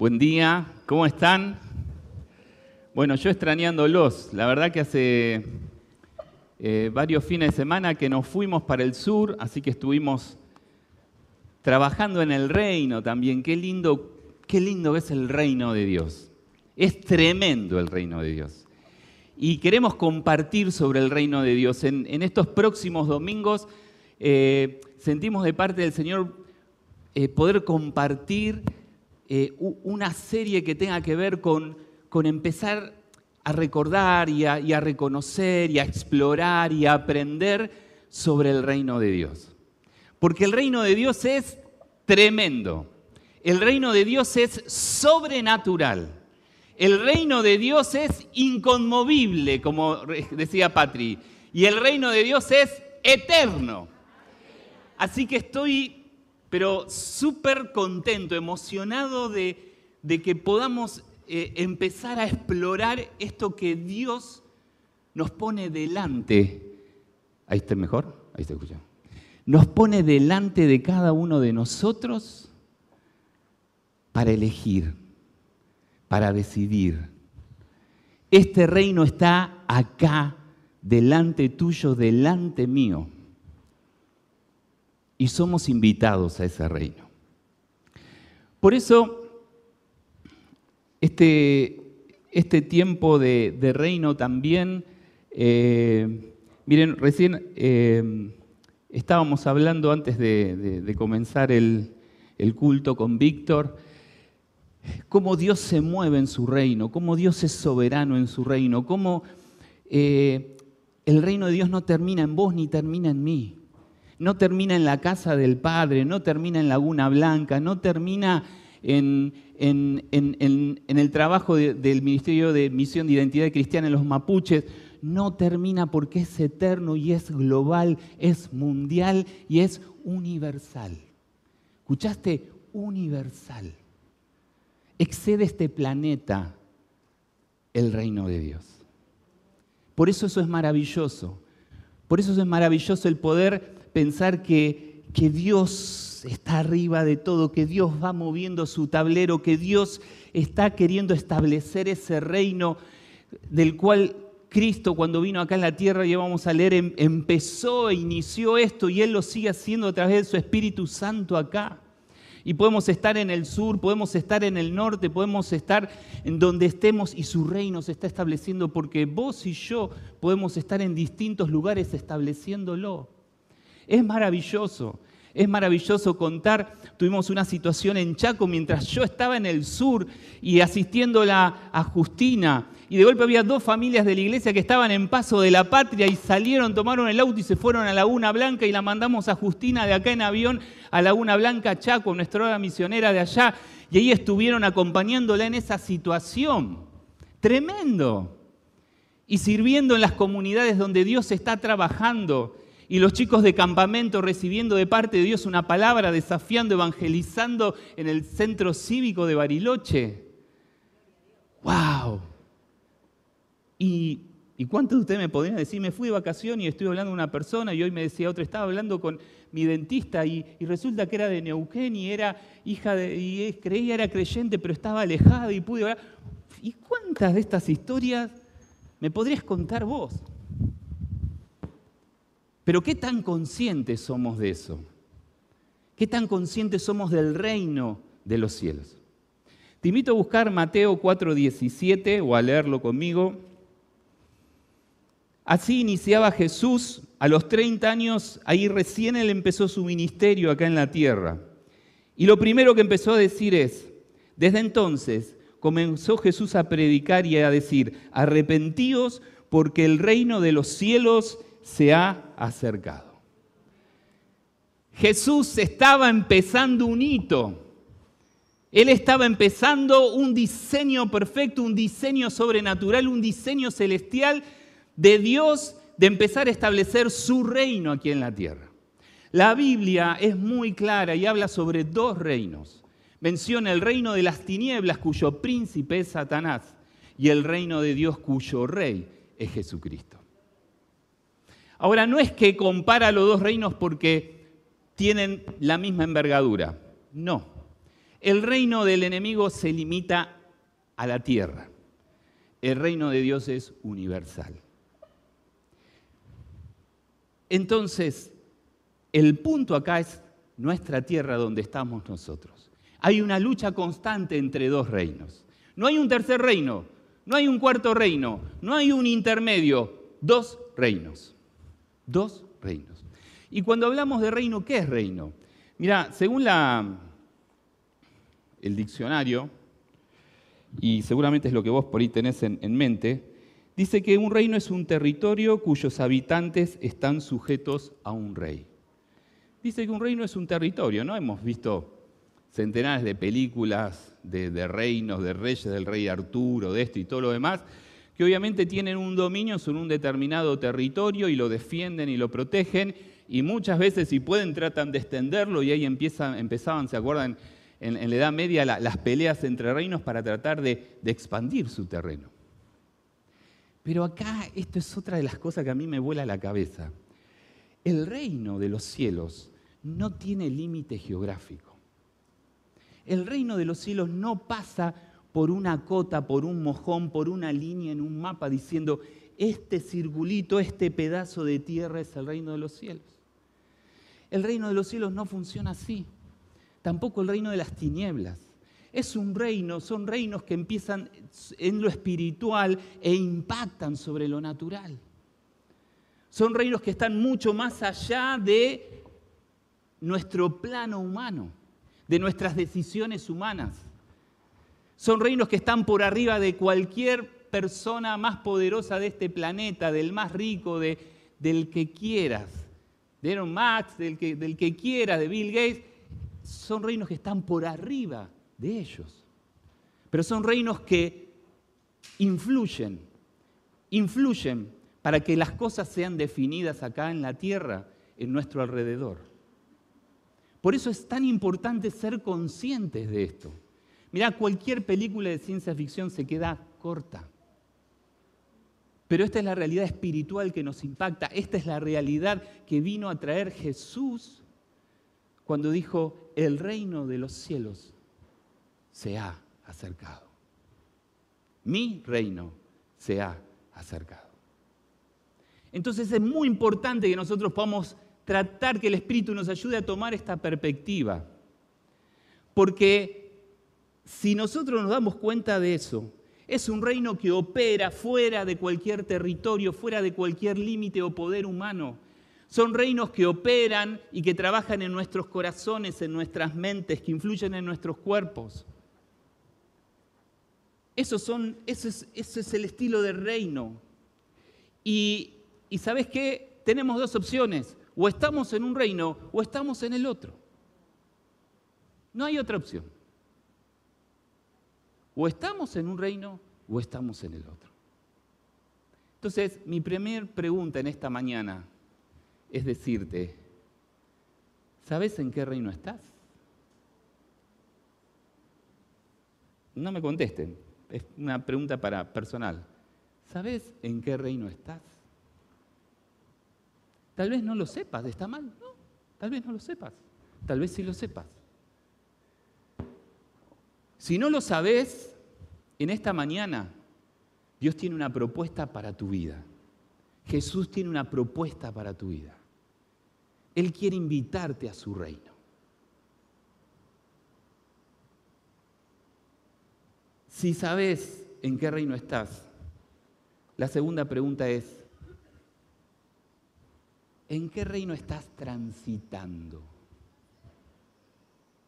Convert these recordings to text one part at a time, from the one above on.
Buen día, ¿cómo están? Bueno, yo extrañándolos, la verdad que hace eh, varios fines de semana que nos fuimos para el sur, así que estuvimos trabajando en el reino también. Qué lindo, qué lindo es el reino de Dios. Es tremendo el reino de Dios. Y queremos compartir sobre el reino de Dios. En, estos próximos domingos eh, sentimos de parte del Señor eh, poder compartir eh, una serie que tenga que ver con, empezar a recordar y a, reconocer y a explorar y a aprender sobre el reino de Dios. Porque el reino de Dios es tremendo. El reino de Dios es sobrenatural. El reino de Dios es inconmovible, como decía Patri. Y el reino de Dios es eterno. Así que estoy pero súper contento, emocionado de, que podamos eh, empezar a explorar esto que Dios nos pone delante. Ahí está mejor, ahí está escuchando. Nos pone delante de cada uno de nosotros para elegir, para decidir. Este reino está acá, delante tuyo, delante mío y somos invitados a ese reino. Por eso, este, este tiempo de, reino también, eh, miren, recién eh, estábamos hablando antes de, comenzar el, culto con Víctor, cómo Dios se mueve en su reino, cómo Dios es soberano en su reino, cómo eh, el reino de Dios no termina en vos ni termina en mí no termina en la casa del Padre, no termina en Laguna Blanca, no termina en, el trabajo del Ministerio de Misión de Identidad Cristiana en los mapuches, no termina porque es eterno y es global, es mundial y es universal. ¿Escuchaste? Universal. Excede este planeta el reino de Dios. Por eso eso es maravilloso. Por eso es maravilloso el poder pensar que, que Dios está arriba de todo, que Dios va moviendo su tablero, que Dios está queriendo establecer ese reino del cual Cristo cuando vino acá en la tierra, ya vamos a leer, em, empezó e inició esto y Él lo sigue haciendo a través de su Espíritu Santo acá. Y podemos estar en el sur, podemos estar en el norte, podemos estar en donde estemos y su reino se está estableciendo porque vos y yo podemos estar en distintos lugares estableciéndolo. Es maravilloso. Es maravilloso contar, tuvimos una situación en Chaco mientras yo estaba en el sur y asistiéndola a Justina. Y de golpe había dos familias de la iglesia que estaban en paso de la patria y salieron, tomaron el auto y se fueron a Laguna Blanca y la mandamos a Justina de acá en avión a Laguna Blanca, Chaco, nuestra hora misionera de allá. Y ahí estuvieron acompañándola en esa situación. Tremendo. Y sirviendo en las comunidades donde Dios está trabajando y los chicos de campamento recibiendo de parte de Dios una palabra, desafiando, evangelizando en el centro cívico de Bariloche. ¡Wow! Y, cuántos de ustedes me podrían decir, me fui de vacación y estoy hablando con una persona y hoy me decía otra, estaba hablando con mi dentista y, resulta que era de Neuquén y era hija de, y creía era creyente pero estaba alejada y pude hablar. ¿Y cuántas de estas historias me podrías contar vos? Pero ¿qué tan conscientes somos de eso? ¿Qué tan conscientes somos del reino de los cielos? Te invito a buscar Mateo 4:17 o a leerlo conmigo. Así iniciaba Jesús a los 30 años, ahí recién él empezó su ministerio acá en la tierra. Y lo primero que empezó a decir es, desde entonces comenzó Jesús a predicar y a decir, arrepentíos porque el reino de los cielos se ha acercado. Jesús estaba empezando un hito. Él estaba empezando un diseño perfecto, un diseño sobrenatural, un diseño celestial de Dios de empezar a establecer su reino aquí en la tierra. La Biblia es muy clara y habla sobre dos reinos. Menciona el reino de las tinieblas cuyo príncipe es Satanás y el reino de Dios cuyo rey es Jesucristo. Ahora, no es que compara los dos reinos porque tienen la misma envergadura, no. El reino del enemigo se limita a la tierra. El reino de Dios es universal. Entonces, el punto acá es nuestra tierra donde estamos nosotros. Hay una lucha constante entre dos reinos. No hay un tercer reino, no hay un cuarto reino, no hay un intermedio, dos reinos. Dos reinos. Y cuando hablamos de reino, ¿qué es reino? Mira, según la, el diccionario, y seguramente es lo que vos por ahí tenés en, en mente, dice que un reino es un territorio cuyos habitantes están sujetos a un rey. Dice que un reino es un territorio, ¿no? Hemos visto centenares de películas de, reinos, de reyes, del rey Arturo, de esto y todo lo demás, que obviamente tienen un dominio sobre un determinado territorio y lo defienden y lo protegen, y muchas veces si pueden tratan de extenderlo y ahí empiezan, empezaban, ¿se acuerdan? En, la Edad Media las peleas entre reinos para tratar de, de expandir su terreno. Pero acá esto es otra de las cosas que a mí me vuela la cabeza. El reino de los cielos no tiene límite geográfico. El reino de los cielos no pasa por una cota, por un mojón, por una línea en un mapa diciendo, este circulito, este pedazo de tierra es el reino de los cielos. El reino de los cielos no funciona así. Tampoco el reino de las tinieblas. Es un reino, son reinos que empiezan en lo espiritual e impactan sobre lo natural. Son reinos que están mucho más allá de nuestro plano humano de nuestras decisiones humanas. Son reinos que están por arriba de cualquier persona más poderosa de este planeta, del más rico, de, del que quieras, de Aaron Max, del que, del que quieras, de Bill Gates. Son reinos que están por arriba de ellos. Pero son reinos que influyen, influyen para que las cosas sean definidas acá en la tierra, en nuestro alrededor. Por eso es tan importante ser conscientes de esto. Mirá, cualquier película de ciencia ficción se queda corta. Pero esta es la realidad espiritual que nos impacta. Esta es la realidad que vino a traer Jesús cuando dijo, el reino de los cielos se ha acercado. Mi reino se ha acercado. Entonces es muy importante que nosotros podamos tratar que el Espíritu nos ayude a tomar esta perspectiva. Porque si nosotros nos damos cuenta de eso, es un reino que opera fuera de cualquier territorio, fuera de cualquier límite o poder humano. Son reinos que operan y que trabajan en nuestros corazones, en nuestras mentes, que influyen en nuestros cuerpos. Eso, son, es, es el estilo de reino. Y, y ¿sabes qué? Tenemos dos opciones. O estamos en un reino o estamos en el otro. No hay otra opción. O estamos en un reino o estamos en el otro. Entonces, mi primera pregunta en esta mañana es decirte, ¿sabes en qué reino estás? No me contesten, es una pregunta para personal. ¿Sabes en qué reino estás? Tal vez no lo sepas, ¿está mal? No, tal vez no lo sepas, tal vez sí lo sepas. Si no lo sabes, en esta mañana Dios tiene una propuesta para tu vida. Jesús tiene una propuesta para tu vida. Él quiere invitarte a su reino. Si sabes en qué reino estás, la segunda pregunta es, ¿En qué reino estás transitando?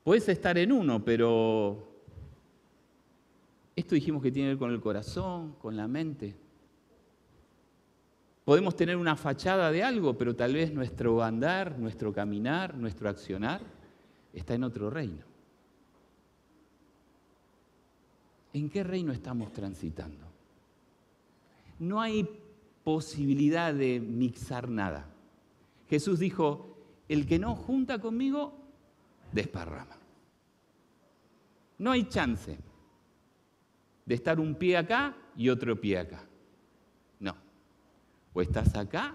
Puedes estar en uno, pero esto dijimos que tiene que ver con el corazón, con la mente. Podemos tener una fachada de algo, pero tal vez nuestro andar, nuestro caminar, nuestro accionar está en otro reino. ¿En qué reino estamos transitando? No hay posibilidad de mixar nada. Jesús dijo, el que no junta conmigo, desparrama. No hay chance de estar un pie acá y otro pie acá. No. O estás acá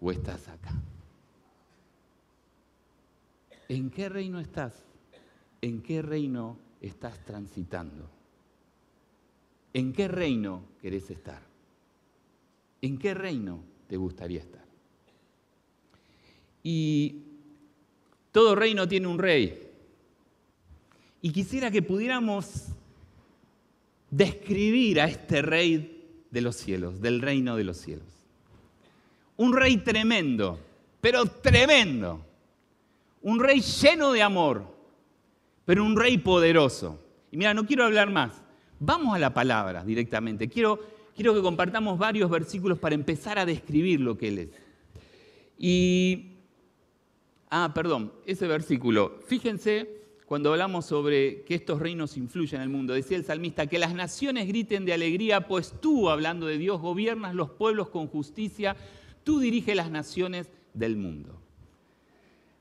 o estás acá. ¿En qué reino estás? ¿En qué reino estás transitando? ¿En qué reino querés estar? ¿En qué reino te gustaría estar? Y todo reino tiene un rey. Y quisiera que pudiéramos describir a este rey de los cielos, del reino de los cielos. Un rey tremendo, pero tremendo. Un rey lleno de amor, pero un rey poderoso. Y mira, no quiero hablar más. Vamos a la palabra directamente. Quiero, quiero que compartamos varios versículos para empezar a describir lo que Él es. Y, ah, perdón, ese versículo. Fíjense cuando hablamos sobre que estos reinos influyen en el mundo. Decía el salmista, que las naciones griten de alegría, pues tú, hablando de Dios, gobiernas los pueblos con justicia, tú diriges las naciones del mundo.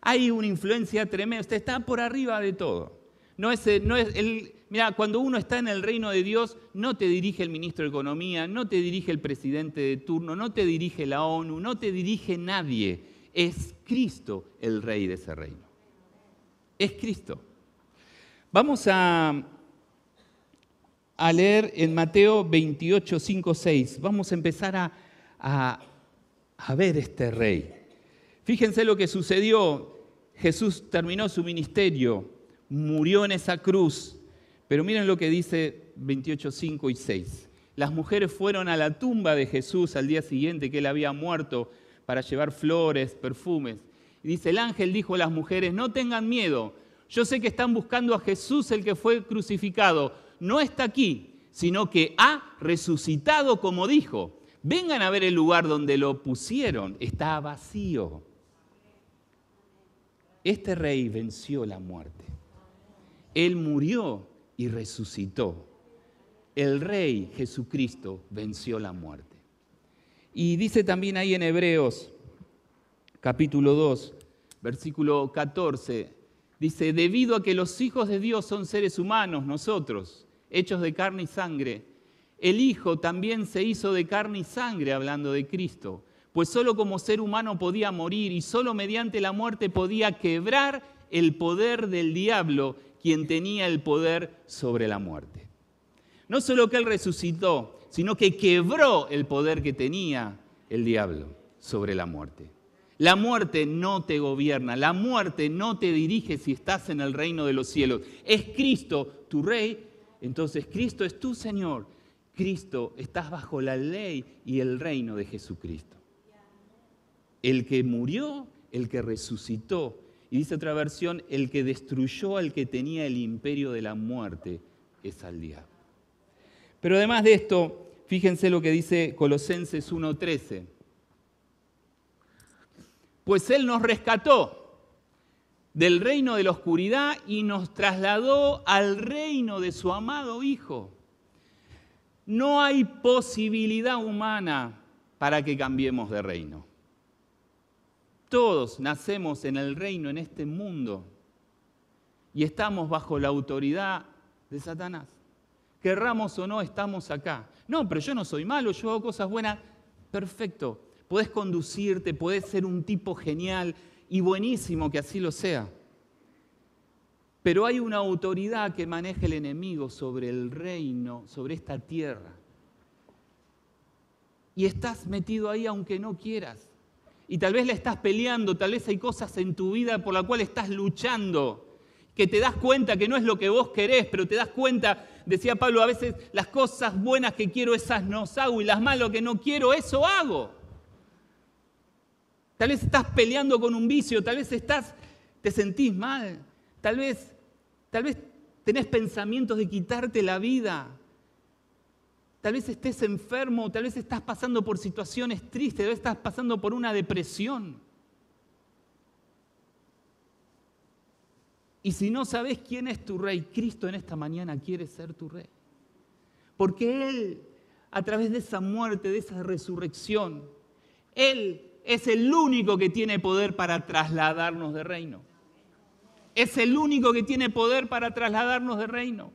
Hay una influencia tremenda, usted está por arriba de todo. No es, no es el, mira, cuando uno está en el reino de Dios, no te dirige el ministro de Economía, no te dirige el presidente de turno, no te dirige la ONU, no te dirige nadie. Es Cristo el rey de ese reino. Es Cristo. Vamos a, a leer en Mateo 28, 5, 6. Vamos a empezar a, a, a ver este rey. Fíjense lo que sucedió. Jesús terminó su ministerio, murió en esa cruz, pero miren lo que dice 28, 5 y 6. Las mujeres fueron a la tumba de Jesús al día siguiente que él había muerto para llevar flores, perfumes. Y dice, el ángel dijo a las mujeres, no tengan miedo, yo sé que están buscando a Jesús el que fue crucificado. No está aquí, sino que ha resucitado como dijo. Vengan a ver el lugar donde lo pusieron. Está vacío. Este rey venció la muerte. Él murió y resucitó. El rey Jesucristo venció la muerte. Y dice también ahí en Hebreos capítulo 2, versículo 14, Dice, debido a que los hijos de Dios son seres humanos, nosotros, hechos de carne y sangre, el Hijo también se hizo de carne y sangre hablando de Cristo, pues solo como ser humano podía morir y solo mediante la muerte podía quebrar el poder del diablo, quien tenía el poder sobre la muerte. No solo que Él resucitó, sino que quebró el poder que tenía el diablo sobre la muerte. La muerte no te gobierna, la muerte no te dirige si estás en el reino de los cielos. Es Cristo tu rey, entonces Cristo es tu Señor. Cristo, estás bajo la ley y el reino de Jesucristo. El que murió, el que resucitó. Y dice otra versión, el que destruyó al que tenía el imperio de la muerte es al diablo. Pero además de esto, fíjense lo que dice Colosenses 1.13 pues Él nos rescató del reino de la oscuridad y nos trasladó al reino de su amado Hijo. No hay posibilidad humana para que cambiemos de reino. Todos nacemos en el reino, en este mundo, y estamos bajo la autoridad de Satanás. Querramos o no, estamos acá. No, pero yo no soy malo, yo hago cosas buenas. Perfecto puedes conducirte, puedes ser un tipo genial y buenísimo que así lo sea. Pero hay una autoridad que maneja el enemigo sobre el reino, sobre esta tierra. Y estás metido ahí aunque no quieras. Y tal vez la estás peleando, tal vez hay cosas en tu vida por las cuales estás luchando, que te das cuenta que no es lo que vos querés, pero te das cuenta, decía Pablo, a veces las cosas buenas que quiero esas no hago y las malas que no quiero, eso hago. Tal vez estás peleando con un vicio, tal vez estás, te sentís mal, tal vez, tal vez tenés pensamientos de quitarte la vida. Tal vez estés enfermo, tal vez estás pasando por situaciones tristes, tal vez estás pasando por una depresión. Y si no sabes quién es tu rey, Cristo en esta mañana quiere ser tu rey. Porque Él, a través de esa muerte, de esa resurrección, Él es el único que tiene poder para trasladarnos de reino. Es el único que tiene poder para trasladarnos de reino.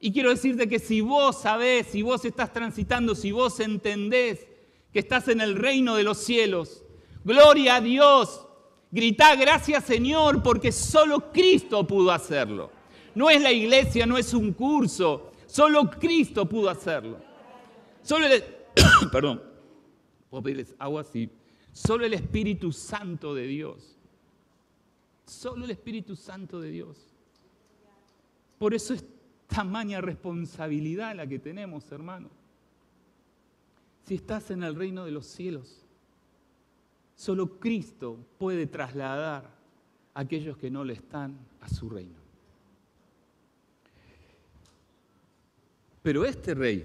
Y quiero decirte que si vos sabés, si vos estás transitando, si vos entendés que estás en el reino de los cielos, gloria a Dios, Gritá gracias Señor porque solo Cristo pudo hacerlo. No es la iglesia, no es un curso, solo Cristo pudo hacerlo. Solo perdón, pedirles agua, sí. Solo el Espíritu Santo de Dios. Solo el Espíritu Santo de Dios. Por eso es tamaña responsabilidad la que tenemos, hermano. Si estás en el reino de los cielos, Solo Cristo puede trasladar a aquellos que no le están a su reino. Pero este rey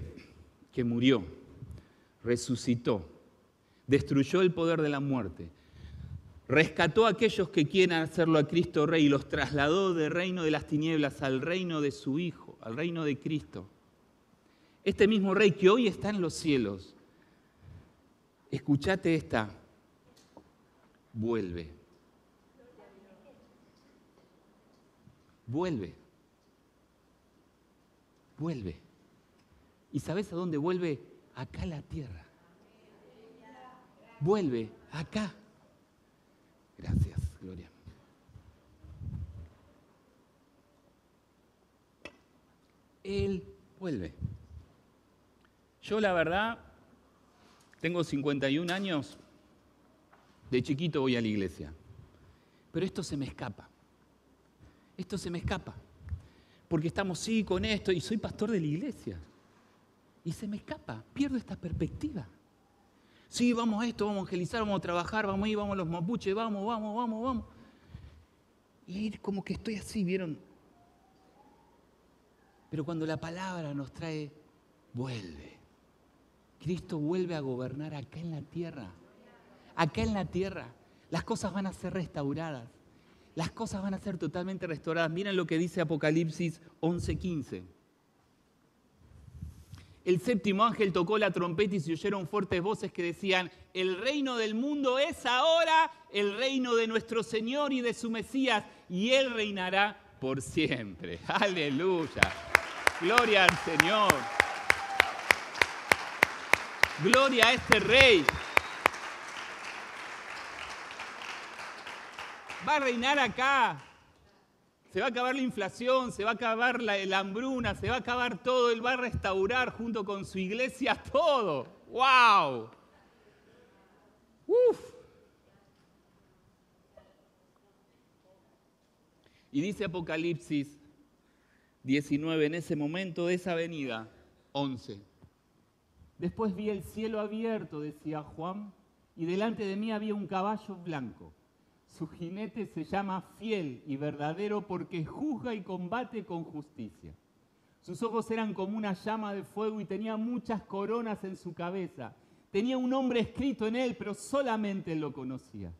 que murió, resucitó, destruyó el poder de la muerte, rescató a aquellos que quieren hacerlo a Cristo rey y los trasladó del reino de las tinieblas al reino de su Hijo, al reino de Cristo. Este mismo rey que hoy está en los cielos, escúchate esta vuelve. Vuelve. Vuelve. ¿Y sabes a dónde vuelve? Acá a la tierra. Vuelve acá. Gracias, Gloria. Él vuelve. Yo la verdad, tengo 51 años, de chiquito voy a la iglesia. Pero esto se me escapa. Esto se me escapa. Porque estamos, sí, con esto, y soy pastor de la iglesia. Y se me escapa, pierdo esta perspectiva. Sí, vamos a esto, vamos a evangelizar, vamos a trabajar, vamos a ir, vamos a los mapuches, vamos, vamos, vamos, vamos. Y como que estoy así, ¿vieron? Pero cuando la palabra nos trae, vuelve. Cristo vuelve a gobernar acá en la tierra acá en la tierra. Las cosas van a ser restauradas. Las cosas van a ser totalmente restauradas. Miren lo que dice Apocalipsis 11:15. El séptimo ángel tocó la trompeta y se oyeron fuertes voces que decían, el reino del mundo es ahora el reino de nuestro Señor y de su Mesías, y Él reinará por siempre. Aleluya. Gloria al Señor. Gloria a este rey. va a reinar acá. Se va a acabar la inflación, se va a acabar la, hambruna, se va a acabar todo. Él va a restaurar junto con su iglesia todo. ¡Wow! ¡Uf! Y dice Apocalipsis 19, en ese momento de esa venida, 11. Después vi el cielo abierto, decía Juan, y delante de mí había un caballo blanco su jinete se llama fiel y verdadero porque juzga y combate con justicia. Sus ojos eran como una llama de fuego y tenía muchas coronas en su cabeza. Tenía un nombre escrito en él, pero solamente lo conocía.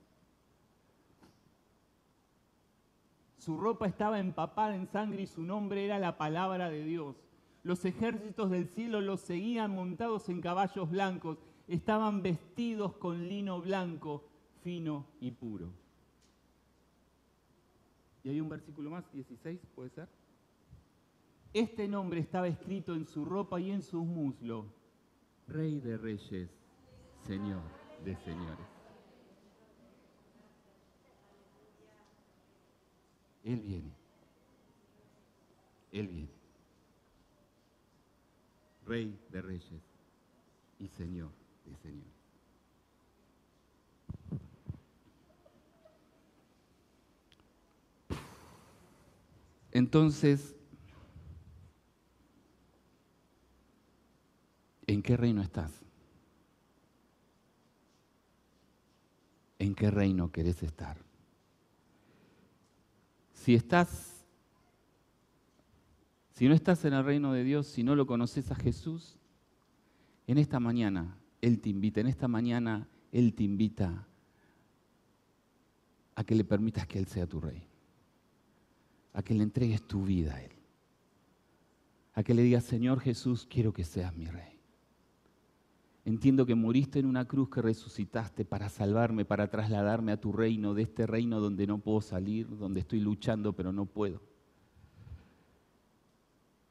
Su ropa estaba empapada en sangre y su nombre era la palabra de Dios. Los ejércitos del cielo los seguían montados en caballos blancos. Estaban vestidos con lino blanco, fino y puro. Y hay un versículo más, 16, ¿puede ser? Este nombre estaba escrito en su ropa y en sus muslos. Rey de reyes, Señor de señores. Él viene. Él viene. Rey de reyes y Señor de señores. Entonces, ¿en qué reino estás? ¿En qué reino querés estar? Si estás, si no estás en el reino de Dios, si no lo conoces a Jesús, en esta mañana Él te invita, en esta mañana Él te invita a que le permitas que Él sea tu rey a que le entregues tu vida a Él. A que le digas, Señor Jesús, quiero que seas mi rey. Entiendo que moriste en una cruz que resucitaste para salvarme, para trasladarme a tu reino, de este reino donde no puedo salir, donde estoy luchando pero no puedo.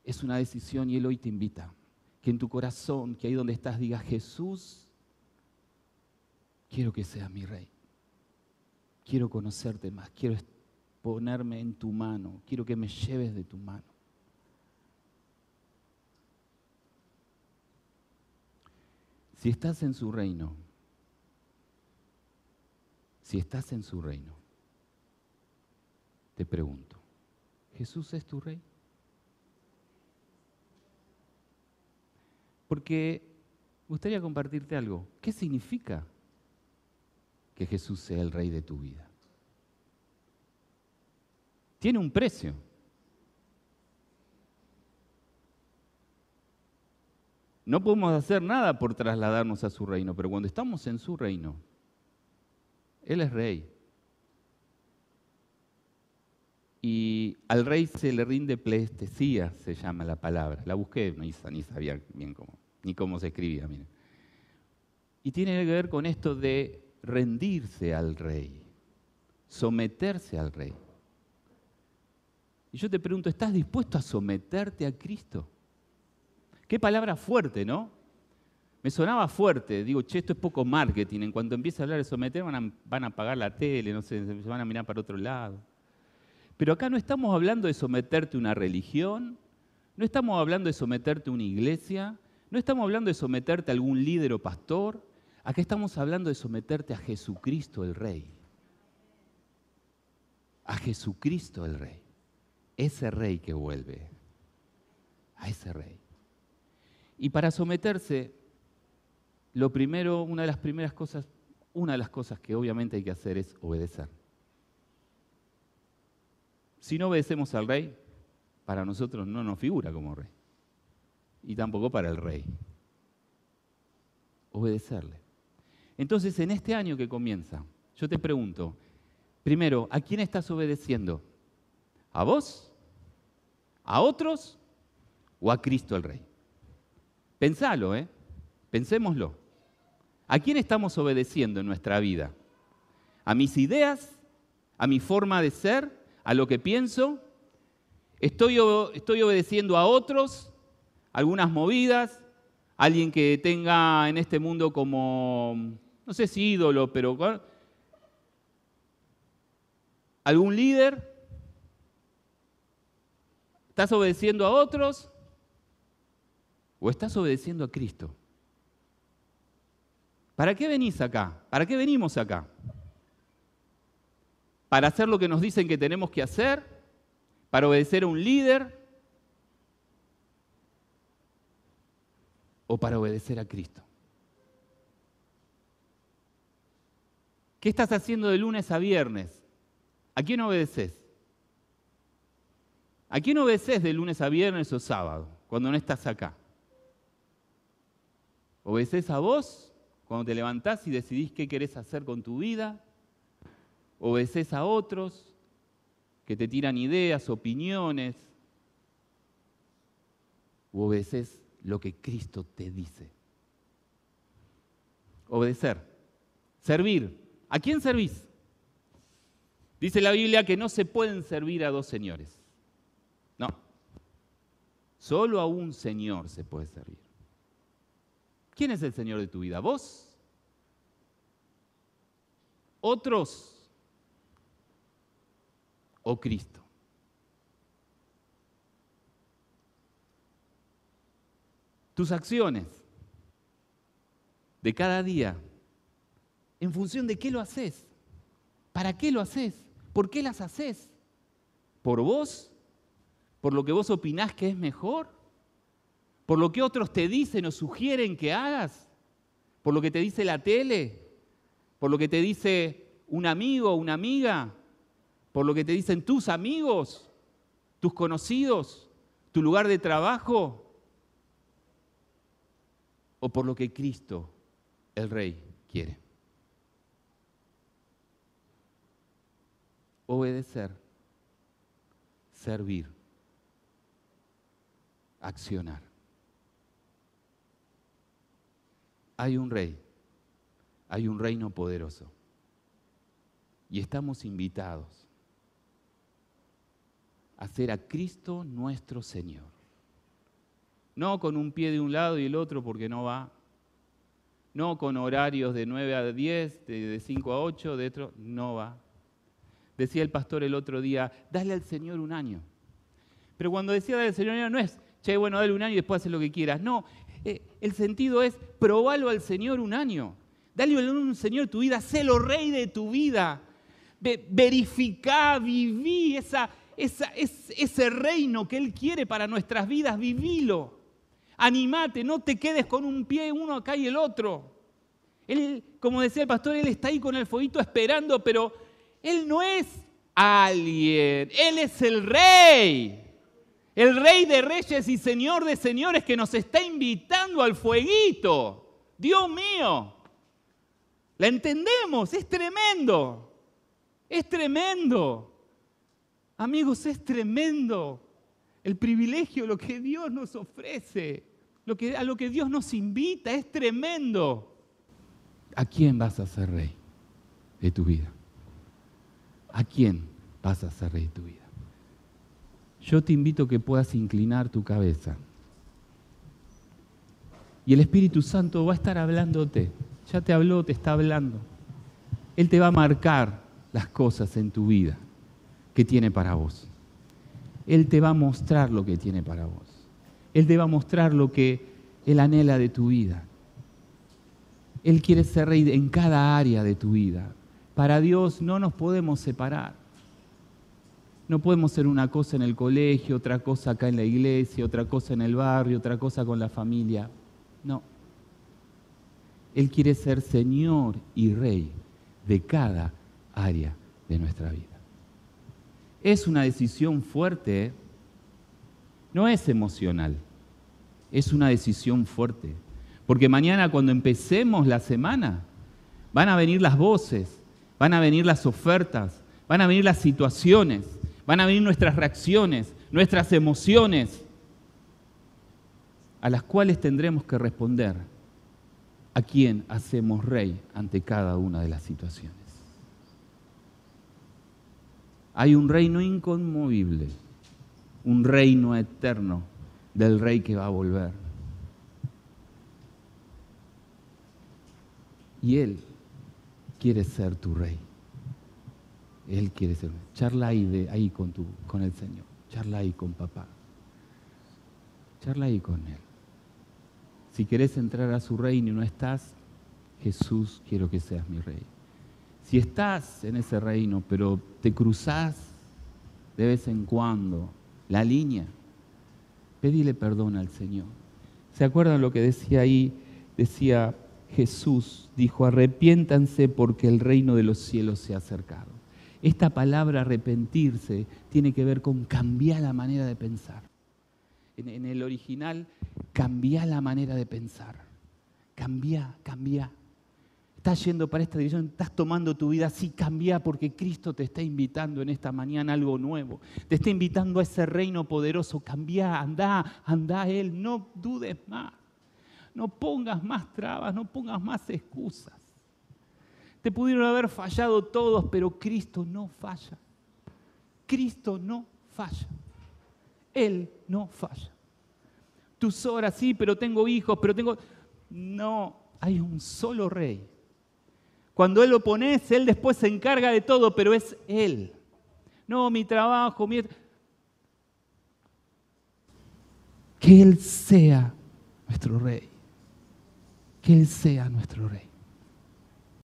Es una decisión y Él hoy te invita. Que en tu corazón, que ahí donde estás, digas, Jesús, quiero que seas mi rey. quiero conocerte más, quiero ponerme en tu mano, quiero que me lleves de tu mano. Si estás en su reino, si estás en su reino, te pregunto, ¿Jesús es tu rey? Porque gustaría compartirte algo. ¿Qué significa que Jesús sea el rey de tu vida? Tiene un precio. No podemos hacer nada por trasladarnos a su reino, pero cuando estamos en su reino, Él es rey. Y al rey se le rinde plestesía, se llama la palabra. La busqué, ni, ni sabía bien cómo, ni cómo se escribía. Miren. Y tiene que ver con esto de rendirse al rey, someterse al rey. Yo te pregunto, ¿estás dispuesto a someterte a Cristo? Qué palabra fuerte, ¿no? Me sonaba fuerte. Digo, che, esto es poco marketing. En cuanto empiece a hablar de someter, van a, van apagar la tele, no sé, se van a mirar para otro lado. Pero acá no estamos hablando de someterte a una religión, no estamos hablando de someterte a una iglesia, no estamos hablando de someterte a algún líder o pastor. Acá estamos hablando de someterte a Jesucristo el Rey. A Jesucristo el Rey. Ese Rey que vuelve. A ese Rey. Y para someterse, lo primero, una de las primeras cosas, una de las cosas que obviamente hay que hacer es obedecer. Si no obedecemos al rey, para nosotros no nos figura como rey. Y tampoco para el rey. Obedecerle. Entonces, en este año que comienza, yo te pregunto, primero, ¿a quién estás obedeciendo? ¿A vos? ¿A otros? ¿O a Cristo el Rey? Pensalo, ¿eh? Pensémoslo. ¿A quién estamos obedeciendo en nuestra vida? ¿A mis ideas? ¿A mi forma de ser? ¿A lo que pienso? ¿Estoy, estoy obedeciendo a otros? ¿Algunas movidas? ¿Alguien que tenga en este mundo como, no sé si ídolo, pero... ¿Algún líder? ¿Estás obedeciendo a otros? ¿O estás obedeciendo a Cristo? ¿Para qué venís acá? ¿Para qué venimos acá? ¿Para hacer lo que nos dicen que tenemos que hacer? ¿Para obedecer a un líder? ¿O para obedecer a Cristo? ¿Qué estás haciendo de lunes a viernes? ¿A quién obedeces? ¿A quién obedeces de lunes a viernes o sábado cuando no estás acá? ¿Obedeces a vos cuando te levantás y decidís qué querés hacer con tu vida? ¿Obedeces a otros que te tiran ideas, opiniones? ¿O obedeces lo que Cristo te dice? Obedecer. Servir. ¿A quién servís? Dice la Biblia que no se pueden servir a dos señores. No. Solo a un Señor se puede servir. ¿Quién es el Señor de tu vida? ¿Vos? ¿Otros? ¿O Cristo? Tus acciones de cada día, ¿en función de qué lo haces? ¿Para qué lo haces? ¿Por qué las haces? ¿Por vos? ¿Por lo que vos opinás que es mejor? por lo que otros te dicen o sugieren que hagas, por lo que te dice la tele, por lo que te dice un amigo una amiga, por lo que te dicen tus amigos, tus conocidos, tu lugar de trabajo, o por lo que Cristo, el Rey, quiere. Obedecer, servir, accionar. hay un rey, hay un reino poderoso. Y estamos invitados a hacer a Cristo nuestro Señor. No con un pie de un lado y el otro porque no va. No con horarios de 9 a 10, de 5 a 8, de otro, no va. Decía el pastor el otro día, dale al Señor un año. Pero cuando decía dale al Señor un año, no es, che, bueno, dale un año y después haz lo que quieras. No, eh, el sentido es, probalo al Señor un año. Dale un Señor tu vida, sélo rey de tu vida. Verificá, viví esa, ese reino que Él quiere para nuestras vidas, vivilo. Animate, no te quedes con un pie uno acá y el otro. Él, como decía el pastor, Él está ahí con el fueguito esperando, pero Él no es alguien, Él es el rey. El rey de reyes y señor de señores que nos está invitando al fueguito. Dios mío, la entendemos, es tremendo, es tremendo. Amigos, es tremendo el privilegio, lo que Dios nos ofrece, lo que, a lo que Dios nos invita, es tremendo. ¿A quién vas a ser rey de tu vida? ¿A quién vas a ser rey de tu vida? Yo te invito a que puedas inclinar tu cabeza. Y el Espíritu Santo va a estar hablándote. Ya te habló, te está hablando. Él te va a marcar las cosas en tu vida que tiene para vos. Él te va a mostrar lo que tiene para vos. Él te va a mostrar lo que Él anhela de tu vida. Él quiere ser rey en cada área de tu vida. Para Dios no nos podemos separar. No podemos ser una cosa en el colegio, otra cosa acá en la iglesia, otra cosa en el barrio, otra cosa con la familia. No. Él quiere ser Señor y Rey de cada área de nuestra vida. Es una decisión fuerte, ¿eh? no es emocional, es una decisión fuerte. Porque mañana cuando empecemos la semana, van a venir las voces, van a venir las ofertas, van a venir las situaciones, van a venir nuestras reacciones, nuestras emociones, a las cuales tendremos que responder a quién hacemos rey ante cada una de las situaciones. Hay un reino inconmovible, un reino eterno del rey que va a volver. Y Él quiere ser tu rey. Él quiere ser. Charla ahí, de, ahí con, tu, con el Señor. Charla ahí con papá. Charla ahí con Él. Si querés entrar a su reino y no estás, Jesús, quiero que seas mi rey. Si estás en ese reino, pero te cruzás de vez en cuando la línea, pedile perdón al Señor. ¿Se acuerdan lo que decía ahí? Decía Jesús, dijo, arrepiéntanse porque el reino de los cielos se ha acercado. Esta palabra arrepentirse tiene que ver con cambiar la manera de pensar. En, el original, cambiar la manera de pensar. Cambia, cambia estás yendo para esta dirección, estás tomando tu vida así, cambia porque Cristo te está invitando en esta mañana algo nuevo. Te está invitando a ese reino poderoso. Cambia, anda, anda a Él, no dudes más. No pongas más trabas, no pongas más excusas. Pudieron haber fallado todos, pero Cristo no falla. Cristo no falla. Él no falla. Tus horas sí, pero tengo hijos, pero tengo... No, hay un solo rey cuando Él lo pones, Él después se encarga de todo, pero es Él. No, mi trabajo, mi... Que Él sea nuestro rey. Que Él sea nuestro rey.